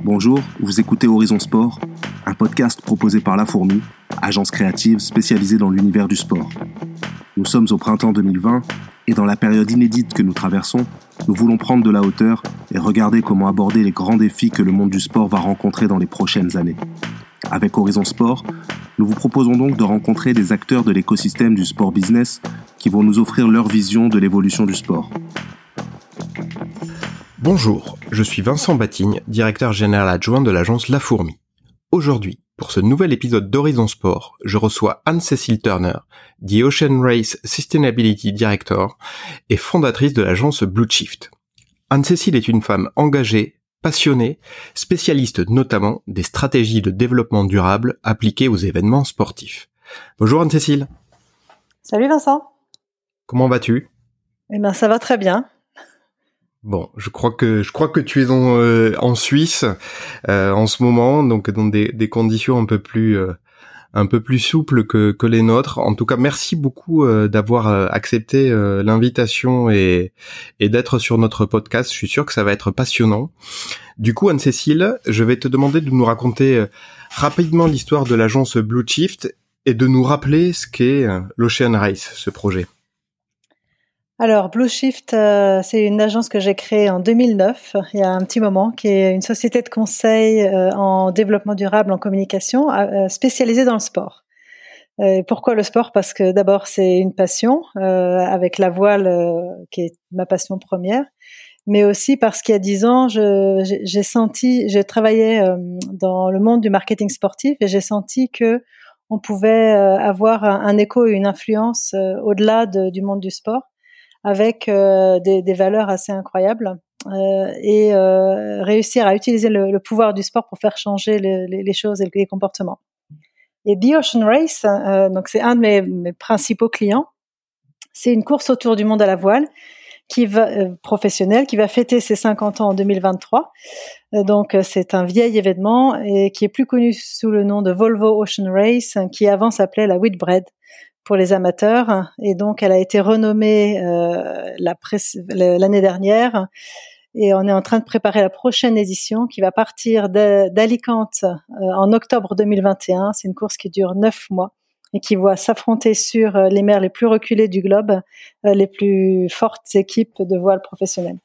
Bonjour, vous écoutez Horizon Sport, un podcast proposé par La Fourmi, agence créative spécialisée dans l'univers du sport. Nous sommes au printemps 2020 et dans la période inédite que nous traversons, nous voulons prendre de la hauteur et regarder comment aborder les grands défis que le monde du sport va rencontrer dans les prochaines années. Avec Horizon Sport, nous vous proposons donc de rencontrer des acteurs de l'écosystème du sport business qui vont nous offrir leur vision de l'évolution du sport. Bonjour, je suis Vincent Batigne, directeur général adjoint de l'agence La Fourmi. Aujourd'hui, pour ce nouvel épisode d'Horizon Sport, je reçois Anne-Cécile Turner, The Ocean Race Sustainability Director et fondatrice de l'agence Blue Shift. Anne-Cécile est une femme engagée, passionnée, spécialiste notamment des stratégies de développement durable appliquées aux événements sportifs. Bonjour Anne-Cécile. Salut Vincent. Comment vas-tu? Eh ben ça va très bien. Bon, je crois que je crois que tu es en, euh, en Suisse euh, en ce moment, donc dans des, conditions un peu plus euh, un peu plus souples que, que les nôtres. En tout cas, merci beaucoup d'avoir accepté l'invitation et, et d'être sur notre podcast. Je suis sûr que ça va être passionnant. Du coup, Anne-Cécile, je vais te demander de nous raconter rapidement l'histoire de l'agence Blue Shift et de nous rappeler ce qu'est l'Ocean Race, ce projet. Alors, Blue Shift, euh, c'est une agence que j'ai créée en 2009, il y a un petit moment, qui est une société de conseil euh, en développement durable, en communication, euh, spécialisée dans le sport. pourquoi le sport? Parce que d'abord, c'est une passion, avec la voile, qui est ma passion première, mais aussi parce qu'il y a dix ans, j'ai senti, travaillé dans le monde du marketing sportif et j'ai senti que on pouvait avoir un, un, écho et une influence au-delà de, du monde du sport avec euh, des, des, valeurs assez incroyables euh, et euh, réussir à utiliser le, le, pouvoir du sport pour faire changer les, les choses et les comportements. Et The Ocean Race, donc c'est un de mes, mes principaux clients. C'est une course autour du monde à la voile qui va professionnelle qui va fêter ses 50 ans en 2023. donc c'est un vieil événement et qui est plus connu sous le nom de Volvo Ocean Race, qui avant s'appelait la Whitbread pour les amateurs. Et donc, elle a été renommée euh, l'année dernière. Et on est en train de préparer la prochaine édition qui va partir d'Alicante euh, en octobre 2021. C'est une course qui dure neuf mois et qui voit s'affronter sur euh, les mers les plus reculées du globe les plus fortes équipes de voile professionnelles.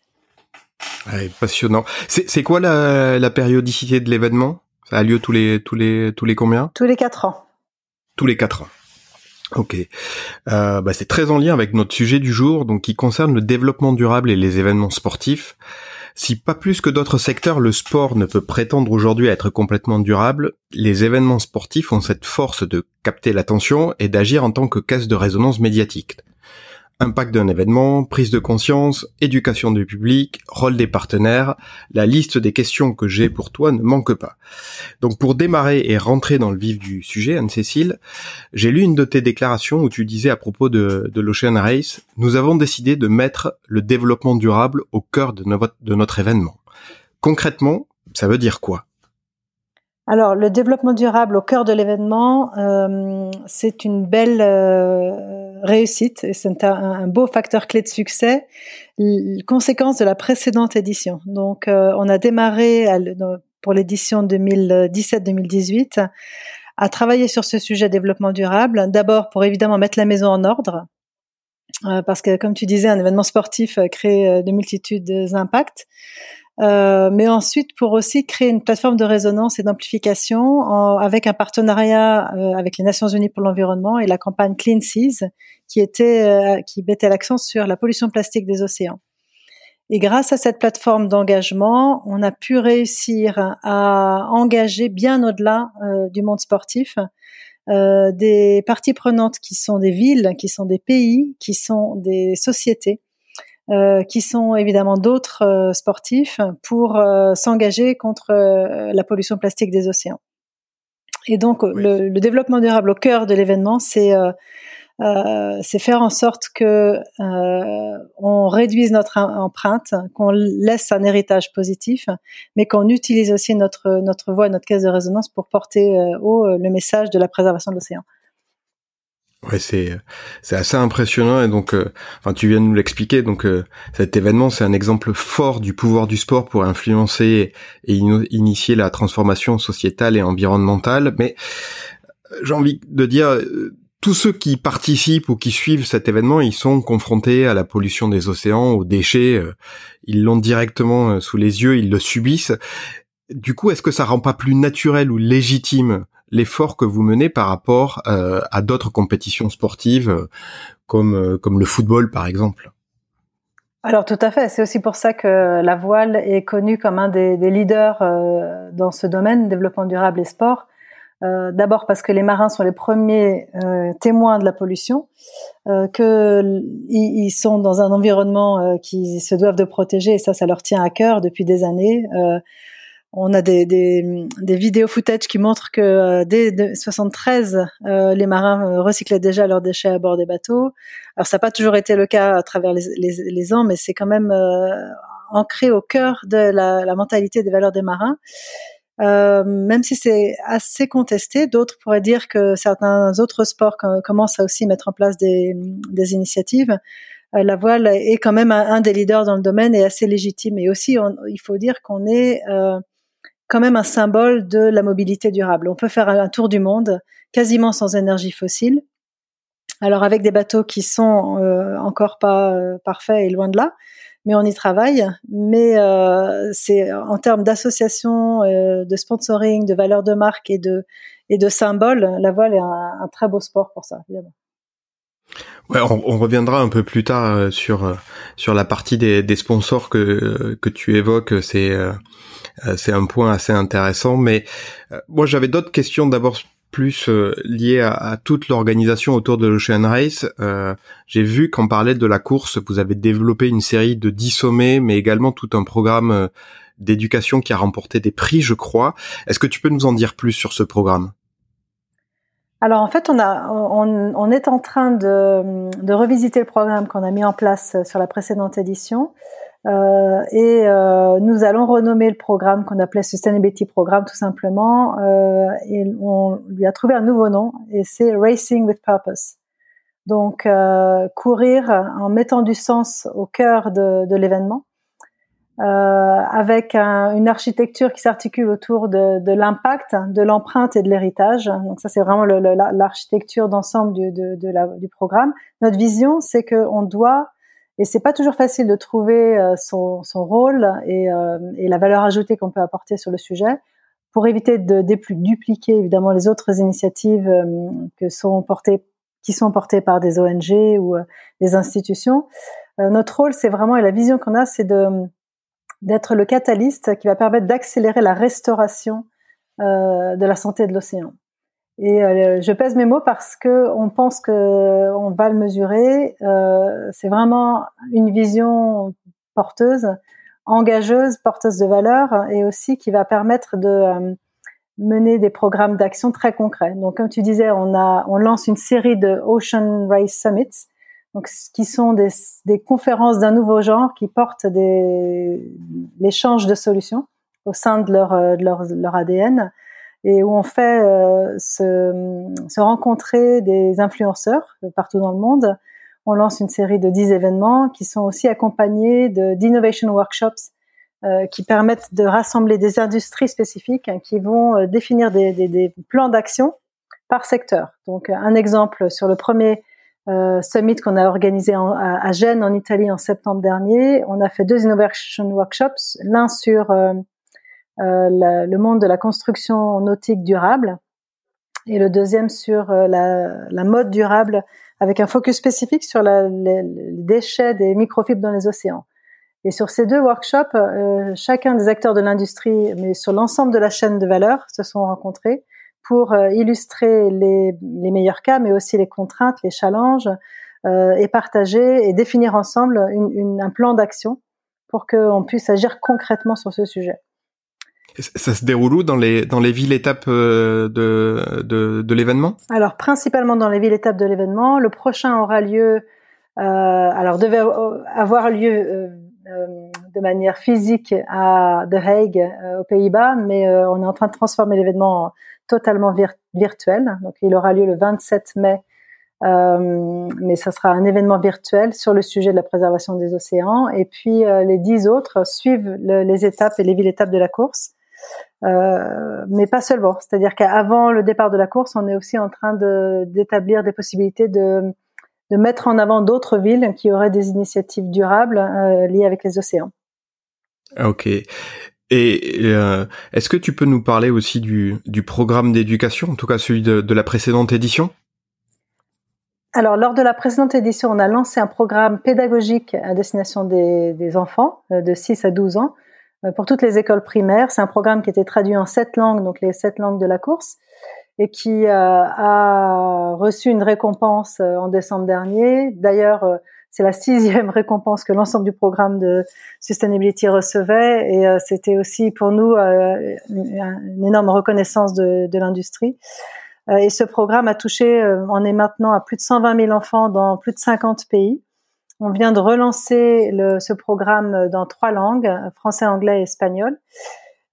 passionnant. C'est quoi la, la, périodicité de l'événement? Ça a lieu tous les tous les tous les combien? Tous les quatre ans. Tous les quatre ans. Ok, euh, bah c'est très en lien avec notre sujet du jour, donc qui concerne le développement durable et les événements sportifs. Si pas plus que d'autres secteurs, le sport ne peut prétendre aujourd'hui à être complètement durable, les événements sportifs ont cette force de capter l'attention et d'agir en tant que caisse de résonance médiatique. Impact d'un événement, prise de conscience, éducation du public, rôle des partenaires, la liste des questions que j'ai pour toi ne manque pas. Donc pour démarrer et rentrer dans le vif du sujet, Anne-Cécile, j'ai lu une de tes déclarations où tu disais à propos de, l'Ocean Race, nous avons décidé de mettre le développement durable au cœur de notre événement. Concrètement, ça veut dire quoi? Alors, le développement durable au cœur de l'événement, euh, c'est une belle euh, réussite et c'est un, beau facteur clé de succès, conséquence de la précédente édition. Donc, euh, on a démarré pour l'édition 2017-2018 à travailler sur ce sujet développement durable. D'abord, pour évidemment mettre la maison en ordre, parce que, comme tu disais, un événement sportif crée de multitudes d'impacts. Euh, mais ensuite pour aussi créer une plateforme de résonance et d'amplification avec un partenariat euh, avec les Nations Unies pour l'environnement et la campagne Clean Seas qui était euh, qui mettait l'accent sur la pollution plastique des océans. Et grâce à cette plateforme d'engagement, on a pu réussir à engager bien au-delà du monde sportif des parties prenantes qui sont des villes, qui sont des pays, qui sont des sociétés euh, qui sont évidemment d'autres euh, sportifs pour euh, s'engager contre la pollution plastique des océans. Et donc le, le, développement durable au cœur de l'événement, c'est c'est faire en sorte que on réduise notre empreinte, qu'on laisse un héritage positif, mais qu'on utilise aussi notre notre voix, notre caisse de résonance pour porter haut le message de la préservation de l'océan. Ouais, c'est c'est assez impressionnant et donc euh, enfin tu viens de nous l'expliquer donc euh, cet événement c'est un exemple fort du pouvoir du sport pour influencer et initier la transformation sociétale et environnementale mais euh, j'ai envie de dire tous ceux qui participent ou qui suivent cet événement, ils sont confrontés à la pollution des océans, aux déchets, ils l'ont directement sous les yeux, ils le subissent. Du coup, est-ce que ça rend pas plus naturel ou légitime l'effort que vous menez par rapport euh, à d'autres compétitions sportives euh, comme euh, comme le football par exemple alors tout à fait, c'est aussi pour ça que la voile est connue comme un des, leaders dans ce domaine, développement durable et sport. D'abord parce que les marins sont les premiers témoins de la pollution, que ils sont dans un environnement qui se doivent de protéger et ça, ça leur tient à cœur depuis des années. On a des, des, des vidéos footage qui montrent que euh, dès 73, euh, les marins euh, recyclaient déjà leurs déchets à bord des bateaux. Alors ça n'a pas toujours été le cas à travers les, les, ans, mais c'est quand même ancré au cœur de la, la, mentalité des valeurs des marins. même si c'est assez contesté, d'autres pourraient dire que certains autres sports commencent à aussi mettre en place des, des initiatives. la voile est quand même un, des leaders dans le domaine et assez légitime. Et aussi, il faut dire qu'on est quand même un symbole de la mobilité durable. On peut faire un tour du monde quasiment sans énergie fossile. Alors avec des bateaux qui sont euh, encore pas euh, parfaits et loin de là, mais on y travaille. Mais euh, c'est en termes d'association, de sponsoring, de valeur de marque et de et de symboles, la voile est un, très beau sport pour ça, évidemment. Ouais, on, reviendra un peu plus tard sur sur la partie des, des sponsors que que tu évoques. C'est c'est un point assez intéressant. Mais euh, moi, j'avais d'autres questions d'abord plus euh, liées à, toute l'organisation autour de l'Ocean Race. J'ai vu qu'en parlait de la course, vous avez développé une série de 10 sommets, mais également tout un programme d'éducation qui a remporté des prix, je crois. Est-ce que tu peux nous en dire plus sur ce programme? Alors en fait, on, a, on, est en train de, de revisiter le programme qu'on a mis en place sur la précédente édition. Euh, et euh, nous allons renommer le programme qu'on appelait Sustainability Programme tout simplement. Euh, et on lui a trouvé un nouveau nom et c'est Racing with Purpose. Donc courir en mettant du sens au cœur de, de l'événement. Euh, avec un, une architecture qui s'articule autour de, de l'impact, de l'empreinte et de l'héritage. Donc ça, c'est vraiment l'architecture d'ensemble du, de, de la, du programme. Notre vision, c'est qu'on doit et c'est pas toujours facile de trouver euh, son, son rôle et, euh, et, la valeur ajoutée qu'on peut apporter sur le sujet pour éviter de, dupliquer évidemment les autres initiatives euh, que sont portées, qui sont portées par des ONG ou des institutions. notre rôle, c'est vraiment et la vision qu'on a, c'est de d'être le catalyste qui va permettre d'accélérer la restauration de la santé de l'océan. Et euh, je pèse mes mots parce que on pense que on va le mesurer. Euh, c'est vraiment une vision porteuse, engageuse, porteuse de valeur, et aussi qui va permettre de euh, mener des programmes d'action très concrets. Donc, comme tu disais, on a, on lance une série de Ocean Race Summits, donc qui sont des, des conférences d'un nouveau genre qui portent des l'échange de solutions au sein de leur, de leur, leur ADN et où on fait euh, se, rencontrer des influenceurs partout dans le monde. On lance une série de 10 événements qui sont aussi accompagnés d'innovation workshops euh, qui permettent de rassembler des industries spécifiques hein, qui vont euh, définir des, plans d'action par secteur. Donc un exemple sur le premier summit qu'on a organisé à, à, Gênes en Italie en septembre dernier, on a fait deux innovation workshops, l'un sur euh, euh, le monde de la construction nautique durable et le deuxième sur euh, la, la, mode durable avec un focus spécifique sur la, les, déchets des microfibres dans les océans. Et sur ces deux workshops, euh, chacun des acteurs de l'industrie, mais sur l'ensemble de la chaîne de valeur, se sont rencontrés pour illustrer les, les, meilleurs cas, mais aussi les contraintes, les challenges, euh, et partager et définir ensemble une, une, un plan d'action pour qu'on puisse agir concrètement sur ce sujet. Ça se déroule où dans les dans les villes étapes euh, de de, l'événement? Alors principalement dans les villes étapes de l'événement. Le prochain aura lieu. Euh, alors devait avoir lieu euh, de manière physique à The Hague aux Pays-Bas, mais on est en train de transformer l'événement totalement virtuel. Donc il aura lieu le 27 mai mais ça sera un événement virtuel sur le sujet de la préservation des océans. Et puis les dix autres suivent les étapes et les villes étapes de la course. Euh, mais pas seulement. C'est-à-dire qu'avant le départ de la course, on est aussi en train d'établir des possibilités de, de mettre en avant d'autres villes qui auraient des initiatives durables euh, liées avec les océans. Ok. Et euh, est-ce que tu peux nous parler aussi du, du programme d'éducation, en tout cas celui de, de, la précédente édition? Alors, lors de la précédente édition, on a lancé un programme pédagogique à destination des, des enfants de 6 à 12 ans, pour toutes les écoles primaires. C'est un programme qui était traduit en sept langues, donc les sept langues de la course, et qui euh, a reçu une récompense euh, en décembre dernier. D'ailleurs, c'est la sixième récompense que l'ensemble du programme de Sustainability recevait, et c'était aussi pour nous une énorme reconnaissance de, de l'industrie. Et ce programme a touché, on est maintenant à plus de 120 000 enfants dans plus de 50 pays. On vient de relancer ce programme dans trois langues, français, anglais et espagnol.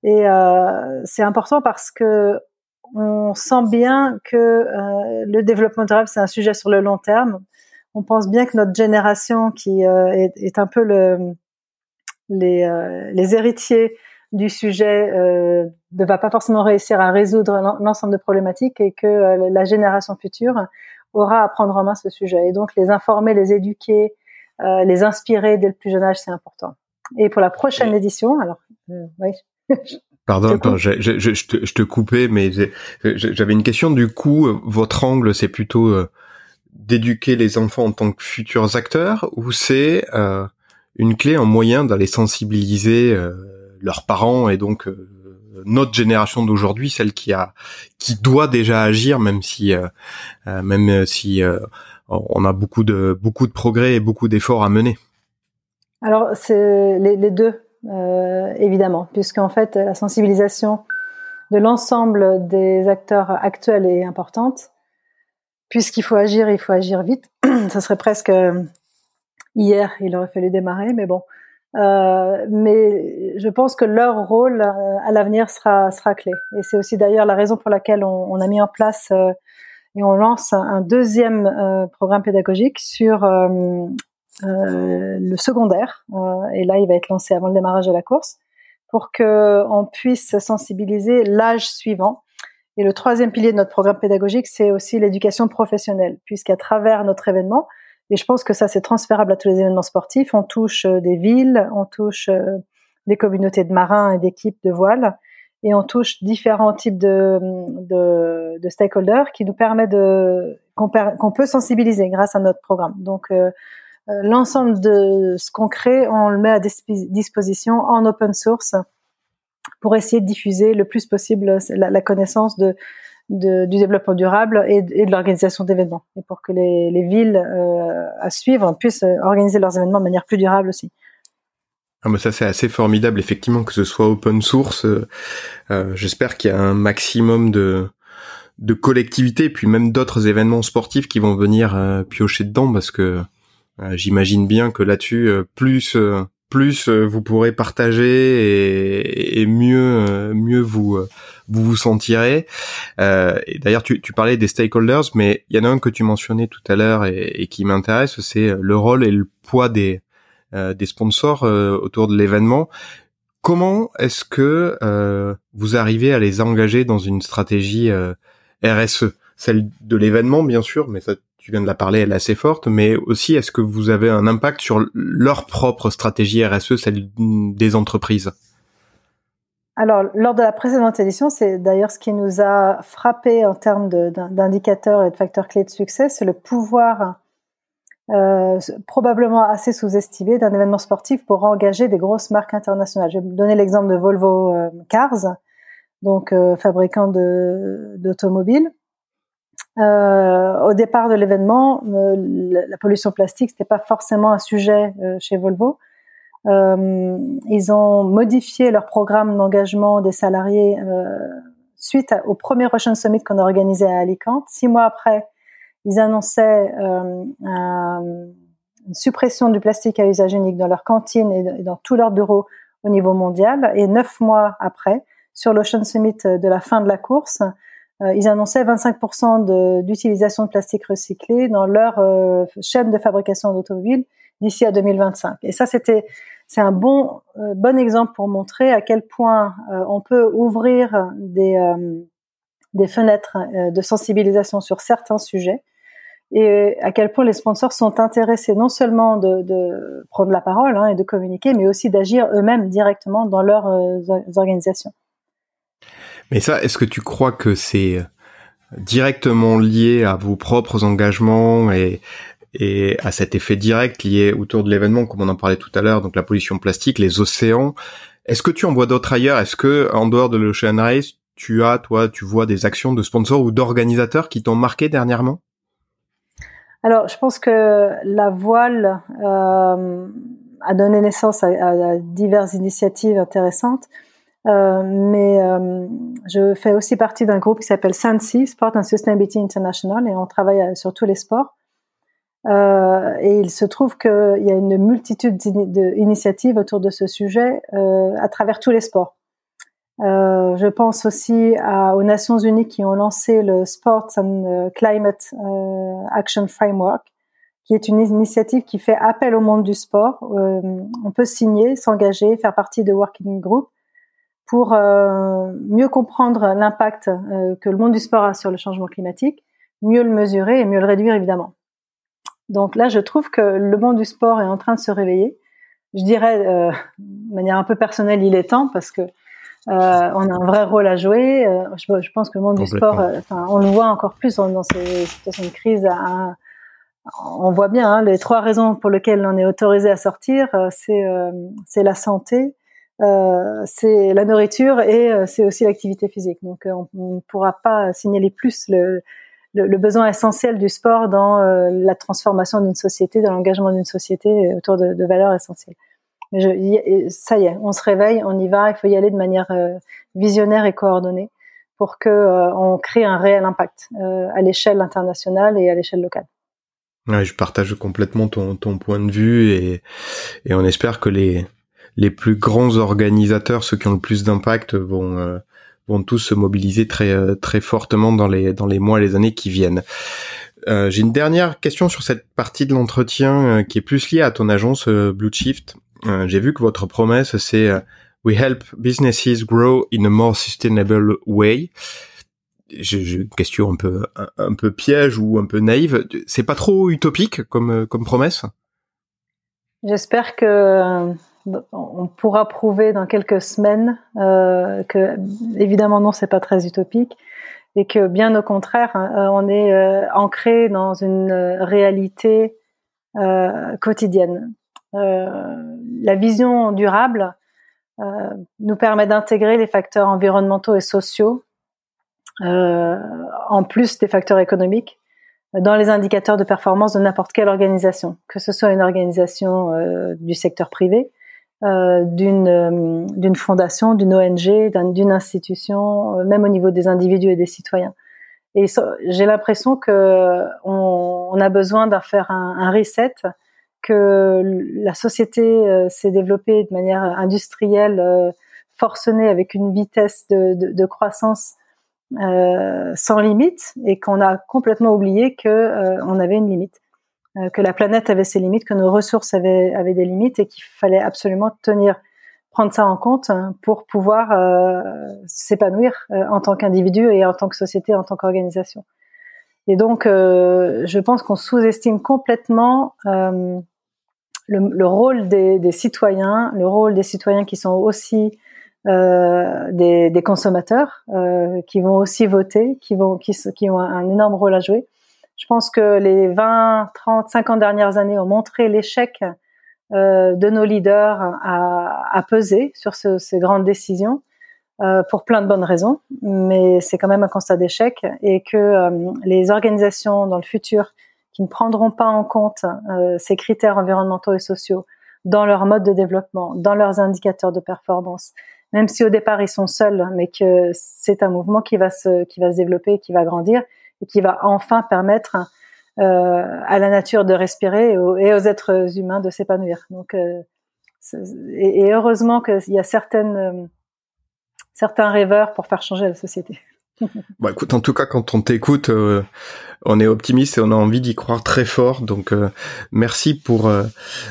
Et euh, c'est important parce que on sent bien que euh, le développement durable, c'est un sujet sur le long terme. On pense bien que notre génération, qui euh, est, un peu le, les, les héritiers du sujet, ne va pas forcément réussir à résoudre l'ensemble de problématiques et que la génération future aura à prendre en main ce sujet. Et donc les informer, les éduquer, euh, les inspirer dès le plus jeune âge, c'est important. Et pour la prochaine édition, alors, euh, oui. Pardon, je, je, je, je, te, je, te, coupais, mais j'avais une question. Du coup, votre angle, c'est plutôt euh, d'éduquer les enfants en tant que futurs acteurs, ou c'est euh, une clé, un moyen d'aller sensibiliser euh, leurs parents et donc notre génération d'aujourd'hui, celle qui a, qui doit déjà agir, même si, même si on a beaucoup de beaucoup de progrès et beaucoup d'efforts à mener. Alors c'est les, deux euh, évidemment, puisqu'en fait la sensibilisation de l'ensemble des acteurs actuels est importante. Puisqu'il faut agir, il faut agir vite. Ça serait presque euh, hier, il aurait fallu démarrer, mais bon. Euh, mais je pense que leur rôle à l'avenir sera sera clé. Et c'est aussi d'ailleurs la raison pour laquelle on, a mis en place et on lance un deuxième euh, programme pédagogique sur euh, euh, le secondaire. et là, il va être lancé avant le démarrage de la course pour que on puisse sensibiliser l'âge suivant. Et le troisième pilier de notre programme pédagogique, c'est aussi l'éducation professionnelle, puisqu'à travers notre événement, et je pense que ça c'est transférable à tous les événements sportifs, on touche des villes, on touche des communautés de marins et d'équipes de voile, et on touche différents types de, de, de stakeholders qui nous permet de qu'on peut sensibiliser grâce à notre programme. Donc euh, euh, l'ensemble de ce qu'on crée, on le met à disposition en open source pour essayer de diffuser le plus possible la, connaissance du développement durable et, de l'organisation d'événements, et pour que les, les villes euh, à suivre puissent organiser leurs événements de manière plus durable aussi. Ah mais ça c'est assez formidable effectivement que ce soit open source. Euh, euh J'espère qu'il y a un maximum de de collectivités puis même d'autres événements sportifs qui vont venir euh, piocher dedans parce que euh, j'imagine bien que là-dessus plus plus vous pourrez partager et, mieux mieux vous vous vous sentirez. d'ailleurs tu, tu parlais des stakeholders mais il y en a un que tu mentionnais tout à l'heure et, qui m'intéresse c'est le rôle et le poids des des sponsors euh, autour de l'événement. Comment est-ce que euh, vous arrivez à les engager dans une stratégie RSE Celle de l'événement, bien sûr, mais ça, tu viens de la parler, elle est assez forte, mais aussi est-ce que vous avez un impact sur leur propre stratégie RSE, celle des entreprises? Alors, lors de la précédente édition, c'est d'ailleurs ce qui nous a frappé en termes d'indicateurs et de facteurs clés de succès, c'est le pouvoir euh, probablement assez sous-estimé d'un événement sportif pour engager des grosses marques internationales. Je vais donner l'exemple de Volvo euh, Cars, donc euh, fabricant d'automobiles. au départ de l'événement, la pollution plastique c'était pas forcément un sujet chez Volvo. ils ont modifié leur programme d'engagement des salariés suite au premier Ocean Summit qu'on a organisé à Alicante. Six mois après, ils annonçaient euh, une suppression du plastique à usage unique dans leurs cantines et dans tous leurs bureaux au niveau mondial. Et neuf mois après, sur l'Ocean Summit de la fin de la course, ils annonçaient 25% d'utilisation de, plastique recyclé dans leur chaîne de fabrication d'automobiles d'ici à 2025. Et ça, c'était c'est un bon bon exemple pour montrer à quel point on peut ouvrir des des fenêtres de sensibilisation sur certains sujets et à quel point les sponsors sont intéressés non seulement de, prendre la parole hein, et de communiquer, mais aussi d'agir eux-mêmes directement dans leurs euh, organisations. Mais ça, est-ce que tu crois que c'est directement lié à vos propres engagements et, et à cet effet direct lié autour de l'événement, comme on en parlait tout à l'heure, donc la pollution plastique, les océans? Est-ce que tu en vois d'autres ailleurs? Est-ce que en dehors de l'Ocean Race, tu as, toi, tu vois des actions de sponsors ou d'organisateurs qui t'ont marqué dernièrement? Alors, je pense que la voile euh, a donné naissance à, diverses initiatives intéressantes. Euh, mais euh, je fais aussi partie d'un groupe qui s'appelle SANSI, Sport and Sustainability International, et on travaille sur tous les sports. et il se trouve qu'il y a une multitude d'initiatives autour de ce sujet à travers tous les sports. Euh, je pense aussi aux Nations Unies qui ont lancé le Sports and euh, Climate euh, Action Framework, qui est une initiative qui fait appel au monde du sport. on peut signer, s'engager, faire partie de working group pour mieux comprendre l'impact que le monde du sport a sur le changement climatique, mieux le mesurer et mieux le réduire évidemment. Donc là, je trouve que le monde du sport est en train de se réveiller. Je dirais de manière un peu personnelle, il est temps parce que euh, on a un vrai rôle à jouer. Euh, je, je, pense que le monde du sport, euh, enfin, on le voit encore plus dans, ces situations de crise. on voit bien hein, les trois raisons pour lesquelles on est autorisé à sortir, c'est c'est la santé, c'est la nourriture et c'est aussi l'activité physique. Donc on ne pourra pas signaler plus le, le, besoin essentiel du sport dans la transformation d'une société, dans l'engagement d'une société autour de, de valeurs essentielles. Mais je, ça y est, on se réveille, on y va. Il faut y aller de manière euh, visionnaire et coordonnée pour que euh, on crée un réel impact euh, à l'échelle internationale et à l'échelle locale. Je partage complètement ton, point de vue et, on espère que les, plus grands organisateurs, ceux qui ont le plus d'impact, vont, vont tous se mobiliser très, très fortement dans les, dans les mois et les années qui viennent. J'ai une dernière question sur cette partie de l'entretien qui est plus liée à ton agence Blue Shift. Euh, j'ai vu que votre promesse c'est euh, We help businesses grow in a more sustainable way. J'ai une question un peu un, peu piège ou un peu naïve. C'est pas trop utopique comme euh, comme promesse? J'espère que on pourra prouver dans quelques semaines euh, que évidemment non, c'est pas très utopique et que bien au contraire, hein, on est euh, ancré dans une réalité euh, quotidienne. Euh, la vision durable euh, nous permet d'intégrer les facteurs environnementaux et sociaux euh, en plus des facteurs économiques dans les indicateurs de performance de n'importe quelle organisation, que ce soit une organisation du secteur privé, d'une fondation, d'une ONG, d'une institution, même au niveau des individus et des citoyens. Et j'ai l'impression que on, a besoin d'en faire un, un reset que la société euh, s'est développée de manière industrielle, euh, forcenée, avec une vitesse de, croissance euh, sans limite, et qu'on a complètement oublié que on avait une limite, que la planète avait ses limites, que nos ressources avaient, des limites, et qu'il fallait absolument tenir, prendre ça en compte pour pouvoir s'épanouir en tant qu'individu et en tant que société, en tant qu'organisation. Et donc, je pense qu'on sous-estime complètement le, le rôle des, des, citoyens, le rôle des citoyens qui sont aussi euh, des, des, consommateurs, euh, qui vont aussi voter, qui vont, qui, qui ont un, énorme rôle à jouer. Je pense que les 20, 30, 50 dernières années ont montré l'échec euh, de nos leaders à, à peser sur ce, ces grandes décisions. Euh, pour plein de bonnes raisons, mais c'est quand même un constat d'échec et que euh, les organisations dans le futur qui ne prendront pas en compte euh, ces critères environnementaux et sociaux dans leur mode de développement, dans leurs indicateurs de performance, même si au départ ils sont seuls, mais que c'est un mouvement qui va se qui va se développer, qui va grandir et qui va enfin permettre euh, à la nature de respirer et aux, êtres humains de s'épanouir. Donc euh, et, et, heureusement qu'il y a certaines certains rêveurs pour faire changer la société. Bon, écoute, en tout cas, quand on t'écoute, euh, on est optimiste et on a envie d'y croire très fort. Donc, euh, merci pour euh,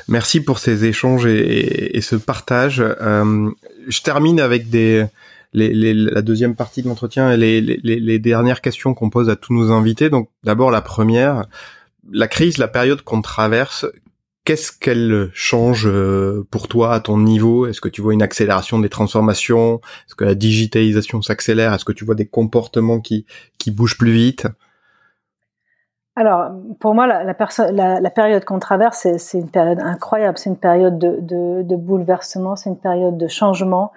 merci pour ces échanges et, et, ce partage. je termine avec des les, les, la deuxième partie de l'entretien et les, les, dernières questions qu'on pose à tous nos invités. Donc, d'abord la première, la crise, la période qu'on traverse, qu'est-ce qu'elle change euh, pour toi à ton niveau? Est-ce que tu vois une accélération des transformations? Est-ce que la digitalisation s'accélère? Est-ce que tu vois des comportements qui, qui bougent plus vite? Alors, pour moi, la, la, la, période qu'on traverse, c'est une période incroyable. C'est une période de, de, de bouleversement, c'est une période de changement.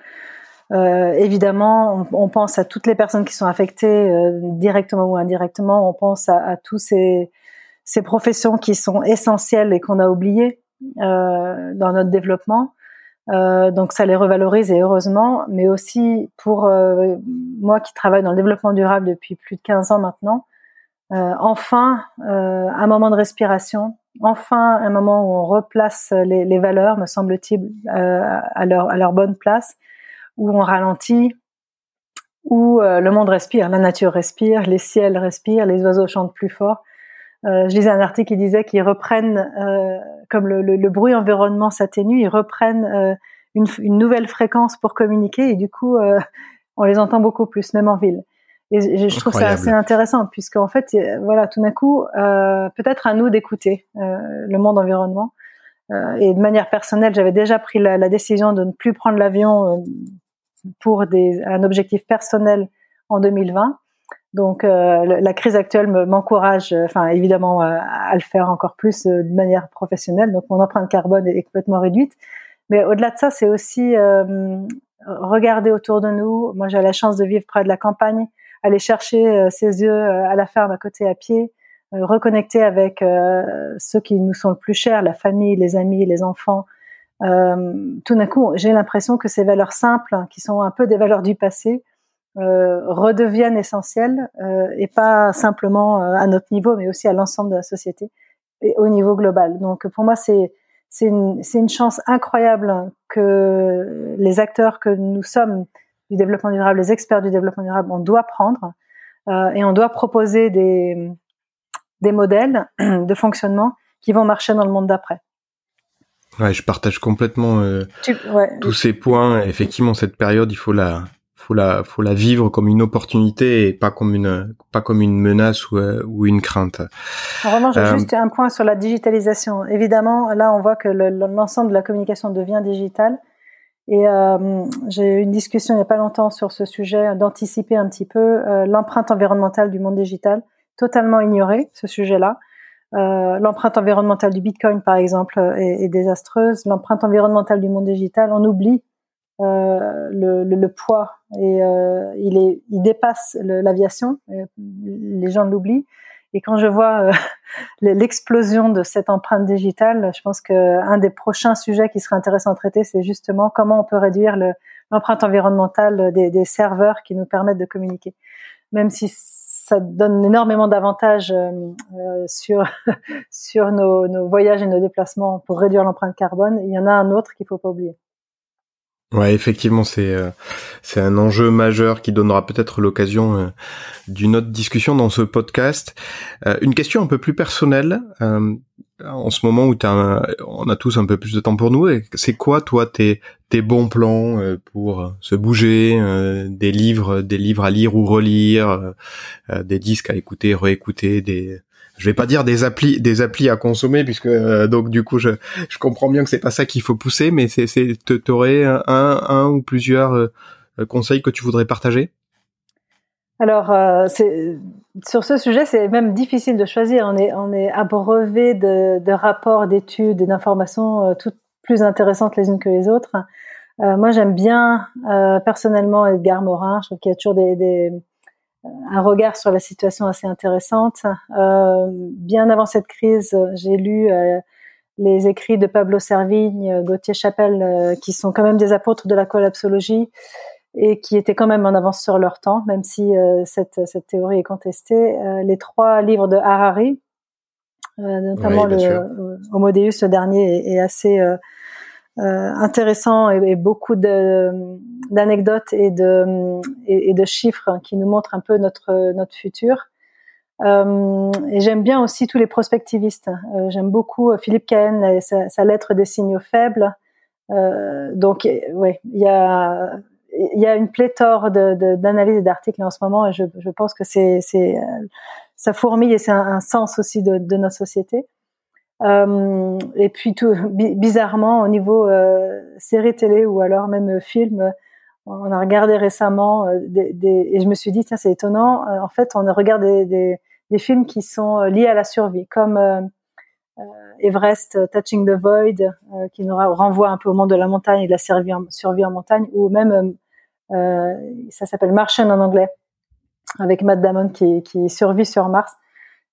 Euh, évidemment, on, on, pense à toutes les personnes qui sont affectées euh, directement ou indirectement. On pense à, à tous ces, ces professions qui sont essentielles et qu'on a oubliées euh, dans notre développement. Euh, donc ça les revalorise et heureusement, mais aussi pour euh, moi qui travaille dans le développement durable depuis plus de 15 ans maintenant, enfin un moment de respiration, enfin un moment où on replace les, les valeurs, me semble-t-il, à, leur, à leur bonne place, où on ralentit, où le monde respire, la nature respire, les ciels respirent, les oiseaux chantent plus fort. Euh, je lisais un article qui disait qu'ils reprennent, euh, comme le, le, le, bruit environnement s'atténue, ils reprennent euh, une, une, nouvelle fréquence pour communiquer et du coup, euh, on les entend beaucoup plus, même en ville. Et je, trouve ça assez intéressant puisqu'en fait, voilà, tout d'un coup, peut-être à nous d'écouter le monde environnement. et de manière personnelle, j'avais déjà pris la, la, décision de ne plus prendre l'avion pour des, un objectif personnel en 2020. Donc euh, la crise actuelle m'encourage, euh, enfin évidemment, euh, à le faire encore plus de manière professionnelle. Donc mon empreinte carbone est complètement réduite. Mais au-delà de ça, c'est aussi regarder autour de nous. Moi, j'ai la chance de vivre près de la campagne, aller chercher ses yeux à la ferme à côté à pied, reconnecter avec ceux qui nous sont le plus chers, la famille, les amis, les enfants. tout d'un coup, j'ai l'impression que ces valeurs simples, qui sont un peu des valeurs du passé, redeviennent essentielles euh, et pas simplement euh, à notre niveau, mais aussi à l'ensemble de la société et au niveau global. Donc pour moi, c'est c'est une, une chance incroyable que les acteurs que nous sommes du développement durable, les experts du développement durable, on doit prendre euh, et on doit proposer des, des modèles de fonctionnement qui vont marcher dans le monde d'après. Ouais, je partage complètement euh, ouais. tous ces points. Effectivement, cette période, il faut la, faut la faut la vivre comme une opportunité et pas comme une pas comme une menace ou, euh, ou une crainte. En revanche, euh, juste un point sur la digitalisation. Évidemment, là, on voit que l'ensemble de la communication devient digitale. Et euh, j'ai eu une discussion il n'y a pas longtemps sur ce sujet, d'anticiper un petit peu euh, l'empreinte environnementale du monde digital, totalement ignoré ce sujet-là. Euh, l'empreinte environnementale du Bitcoin, par exemple, est, est désastreuse. L'empreinte environnementale du monde digital, on oublie euh, le, le, le, poids et euh, il est il dépasse l'aviation les gens l'oublient. Et quand je vois euh, l'explosion de cette empreinte digitale je pense que un des prochains sujets qui serait intéressant à traiter c'est justement comment on peut réduire l'empreinte environnementale des, serveurs qui nous permettent de communiquer. Même si ça donne énormément d'avantages euh, sur sur nos, nos voyages et nos déplacements pour réduire l'empreinte carbone il y en a un autre qu'il faut pas oublier Ouais, effectivement, c'est euh, c'est un enjeu majeur qui donnera peut-être l'occasion euh, d'une autre discussion dans ce podcast. Euh, une question un peu plus personnelle. en ce moment où as on a tous un peu plus de temps pour nous, c'est quoi toi tes tes bons plans pour se bouger, des livres, des livres à lire ou relire, des disques à écouter, réécouter, des je vais pas dire des applis des applis à consommer puisque euh, donc du coup je, je comprends bien que c'est pas ça qu'il faut pousser mais c'est c'est t'aurais un un ou plusieurs euh, conseils que tu voudrais partager? Alors euh, sur ce sujet c'est même difficile de choisir. On est on est abreuvé de, de rapports d'études et d'informations toutes plus intéressantes les unes que les autres. Moi j'aime bien personnellement Edgar Morin. Je trouve qu'il y a toujours des, des un regard sur la situation assez intéressante. Euh, bien avant cette crise, j'ai lu euh, les écrits de Pablo Servigne, Gauthier Chapelle, euh, qui sont quand même des apôtres de la collapsologie et qui étaient quand même en avance sur leur temps, même si cette, cette théorie est contestée. les trois livres de Harari, notamment le Homo Deus, le dernier, est, est assez intéressant et, beaucoup d'anecdotes et de, et, de chiffres qui nous montrent un peu notre, notre futur. et j'aime bien aussi tous les prospectivistes. j'aime beaucoup Philippe Cahen et sa, lettre des signaux faibles. donc, ouais, il y a y a une pléthore d'analyses et d'articles en ce moment et je, je pense que c'est ça fourmille et c'est un, sens aussi de, de notre société. Euh, et puis tout bizarrement au niveau euh, série télé ou alors même euh, film, on a regardé récemment euh, des, des, et je me suis dit tiens c'est étonnant. En fait, on a regardé des, des, films qui sont liés à la survie, comme Everest, Touching the Void, qui nous renvoie un peu au monde de la montagne et de la survie en, survie en montagne, ou même ça s'appelle Martian en anglais avec Matt Damon qui, qui survit sur Mars.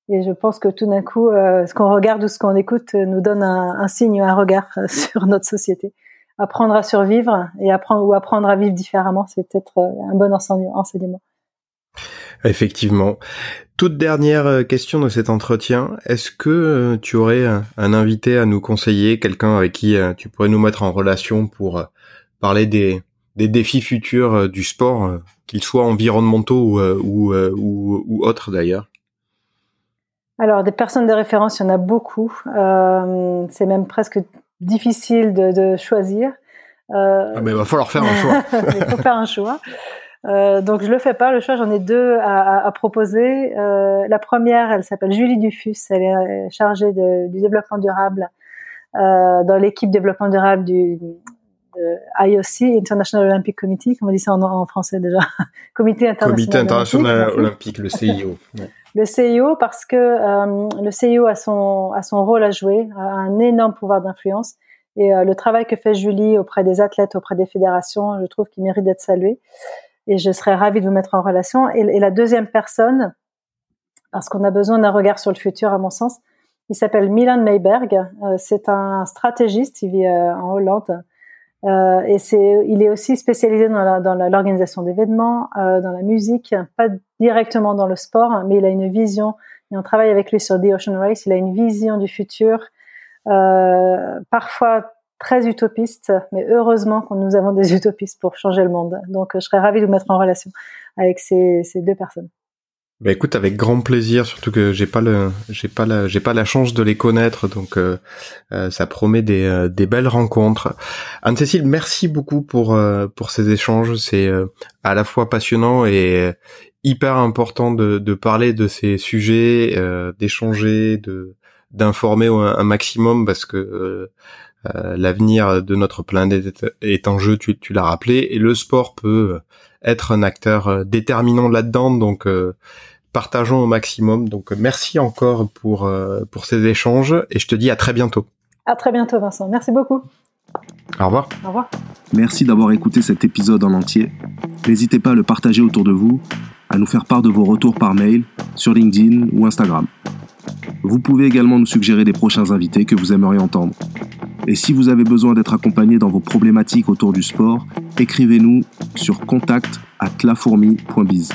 Et je pense que tout d'un coup, euh, ce qu'on regarde ou ce qu'on écoute nous donne un, signe, un regard euh, sur notre société. Apprendre à survivre et apprendre ou apprendre à vivre différemment, c'est peut-être euh, un bon enseignement. Effectivement. Toute dernière question de cet entretien. Est-ce que tu aurais un, invité à nous conseiller, quelqu'un avec qui tu pourrais nous mettre en relation pour parler des, défis futurs du sport qu'ils soient environnementaux euh, euh, ou, autres d'ailleurs? Alors, des personnes de référence, il y en a beaucoup. Euh, c'est même presque difficile de, de choisir. Euh, ah, mais il va falloir faire un choix. il faut faire un choix. Euh, donc je le fais pas. Le choix, j'en ai deux à, à, à proposer. Euh, la première, elle s'appelle Julie Dufus. Elle est chargée de, du développement durable euh, dans l'équipe développement durable du, IOC, International Olympic Committee, comme on dit ça en, français déjà, Comité international, Comité international olympique, le CIO. Le CIO parce que euh, le CIO a son a son rôle à jouer, a un énorme pouvoir d'influence. Et euh, le travail que fait Julie auprès des athlètes, auprès des fédérations, je trouve qu'il mérite d'être salué. Et je serais ravie de vous mettre en relation. Et, et la deuxième personne, parce qu'on a besoin d'un regard sur le futur à mon sens, il s'appelle Milan Mayberg, euh, c'est un stratégiste, il vit en Hollande euh, et c'est, il est aussi spécialisé dans, dans l'organisation d'événements, euh, dans la musique, pas directement dans le sport, mais il a une vision. Et on travaille avec lui sur The Ocean Race. Il a une vision du futur, euh, parfois très utopiste, mais heureusement que nous avons des utopistes pour changer le monde. Donc, je serais ravie de vous mettre en relation avec ces, ces deux personnes. Bah écoute, avec grand plaisir, surtout que j'ai pas le, j'ai pas la, j'ai pas la chance de les connaître, donc euh, euh, ça promet des, euh, des belles rencontres. Anne-Cécile, merci beaucoup pour pour ces échanges. C'est à la fois passionnant et hyper important de, de parler de ces sujets, d'échanger, de d'informer un, maximum parce que l'avenir de notre planète est en jeu. Tu, tu l'as rappelé, et le sport peut être un acteur déterminant là-dedans. Donc partageons au maximum. Donc merci encore pour, euh, pour ces échanges et je te dis à très bientôt. À très bientôt Vincent. Merci beaucoup. Au revoir. Au revoir. Merci d'avoir écouté cet épisode en entier. N'hésitez pas à le partager autour de vous, à nous faire part de vos retours par mail, sur LinkedIn ou Instagram. Vous pouvez également nous suggérer des prochains invités que vous aimeriez entendre. Et si vous avez besoin d'être accompagné dans vos problématiques autour du sport, écrivez-nous sur contact at lafourmi.biz.